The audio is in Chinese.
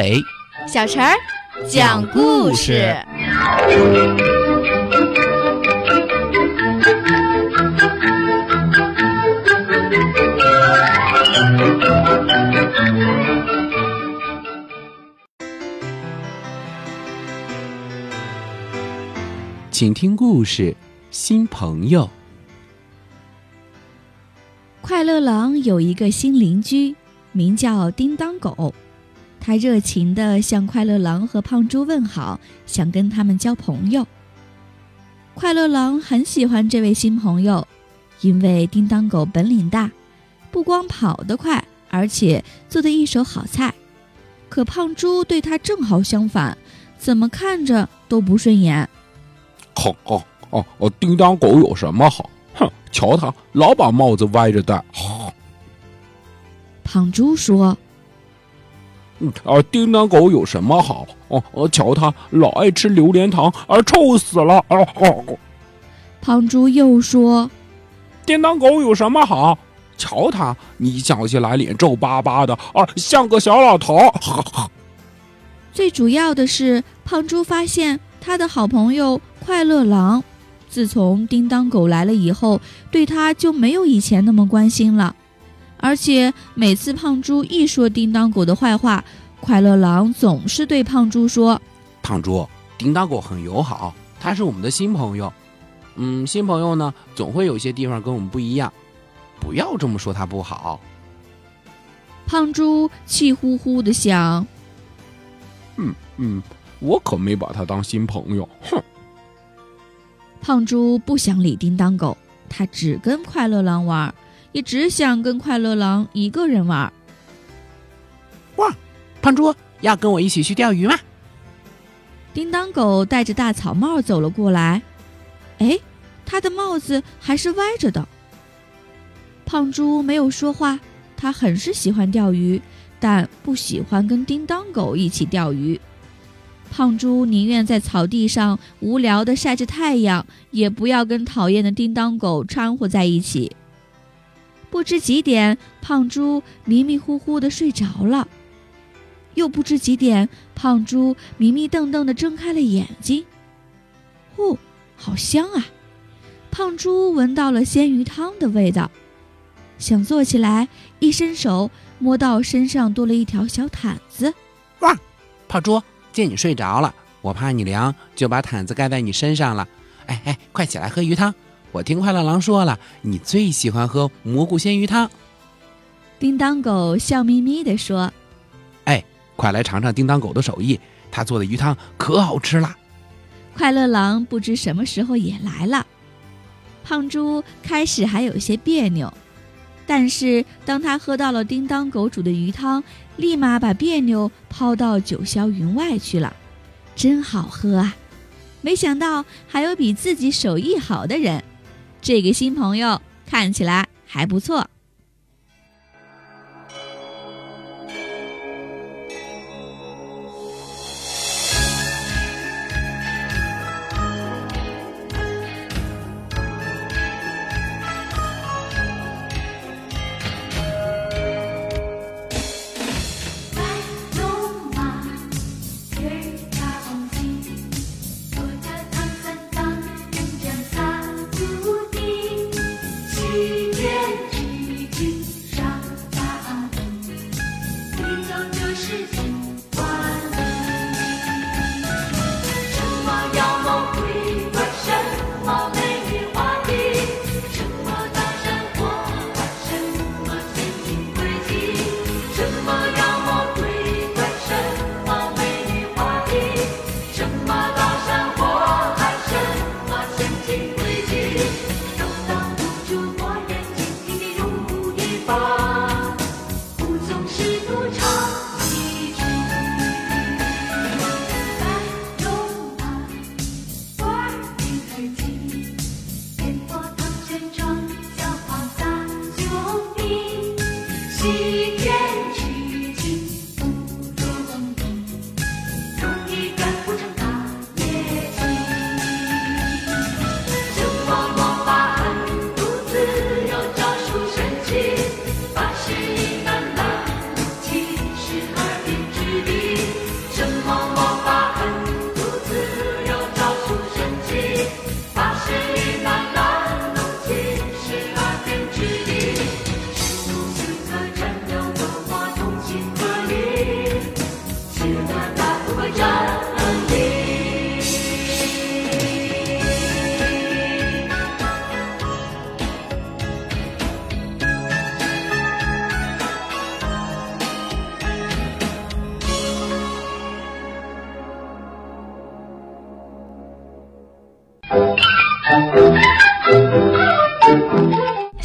阿伟，小陈儿讲故事。请听故事：新朋友。快乐狼有一个新邻居，名叫叮当狗。他热情地向快乐狼和胖猪问好，想跟他们交朋友。快乐狼很喜欢这位新朋友，因为叮当狗本领大，不光跑得快，而且做的一手好菜。可胖猪对他正好相反，怎么看着都不顺眼。哦哦哦哦！叮当狗有什么好？哼，瞧他老把帽子歪着戴。胖猪说。嗯啊，叮当狗有什么好？哦哦，瞧他老爱吃榴莲糖，而臭死了！哦哦。胖猪又说：“叮当狗有什么好？瞧他，你笑起来脸皱巴巴的，啊，像个小老头。”最主要的是，胖猪发现他的好朋友快乐狼，自从叮当狗来了以后，对他就没有以前那么关心了。而且每次胖猪一说叮当狗的坏话，快乐狼总是对胖猪说：“胖猪，叮当狗很友好，他是我们的新朋友。嗯，新朋友呢，总会有些地方跟我们不一样，不要这么说他不好。”胖猪气呼呼的想：“嗯嗯，我可没把他当新朋友。”哼。胖猪不想理叮当狗，他只跟快乐狼玩。也只想跟快乐狼一个人玩。哇，胖猪要跟我一起去钓鱼吗？叮当狗戴着大草帽走了过来。哎，他的帽子还是歪着的。胖猪没有说话，他很是喜欢钓鱼，但不喜欢跟叮当狗一起钓鱼。胖猪宁愿在草地上无聊的晒着太阳，也不要跟讨厌的叮当狗掺和在一起。不知几点，胖猪迷迷糊糊的睡着了。又不知几点，胖猪迷迷瞪瞪的睁开了眼睛。哦，好香啊！胖猪闻到了鲜鱼汤的味道，想坐起来，一伸手摸到身上多了一条小毯子。哇！胖猪见你睡着了，我怕你凉，就把毯子盖在你身上了。哎哎，快起来喝鱼汤！我听快乐狼说了，你最喜欢喝蘑菇鲜鱼汤。叮当狗笑眯眯地说：“哎，快来尝尝叮当狗的手艺，他做的鱼汤可好吃了。”快乐狼不知什么时候也来了。胖猪开始还有些别扭，但是当他喝到了叮当狗煮的鱼汤，立马把别扭抛到九霄云外去了。真好喝啊！没想到还有比自己手艺好的人。这个新朋友看起来还不错。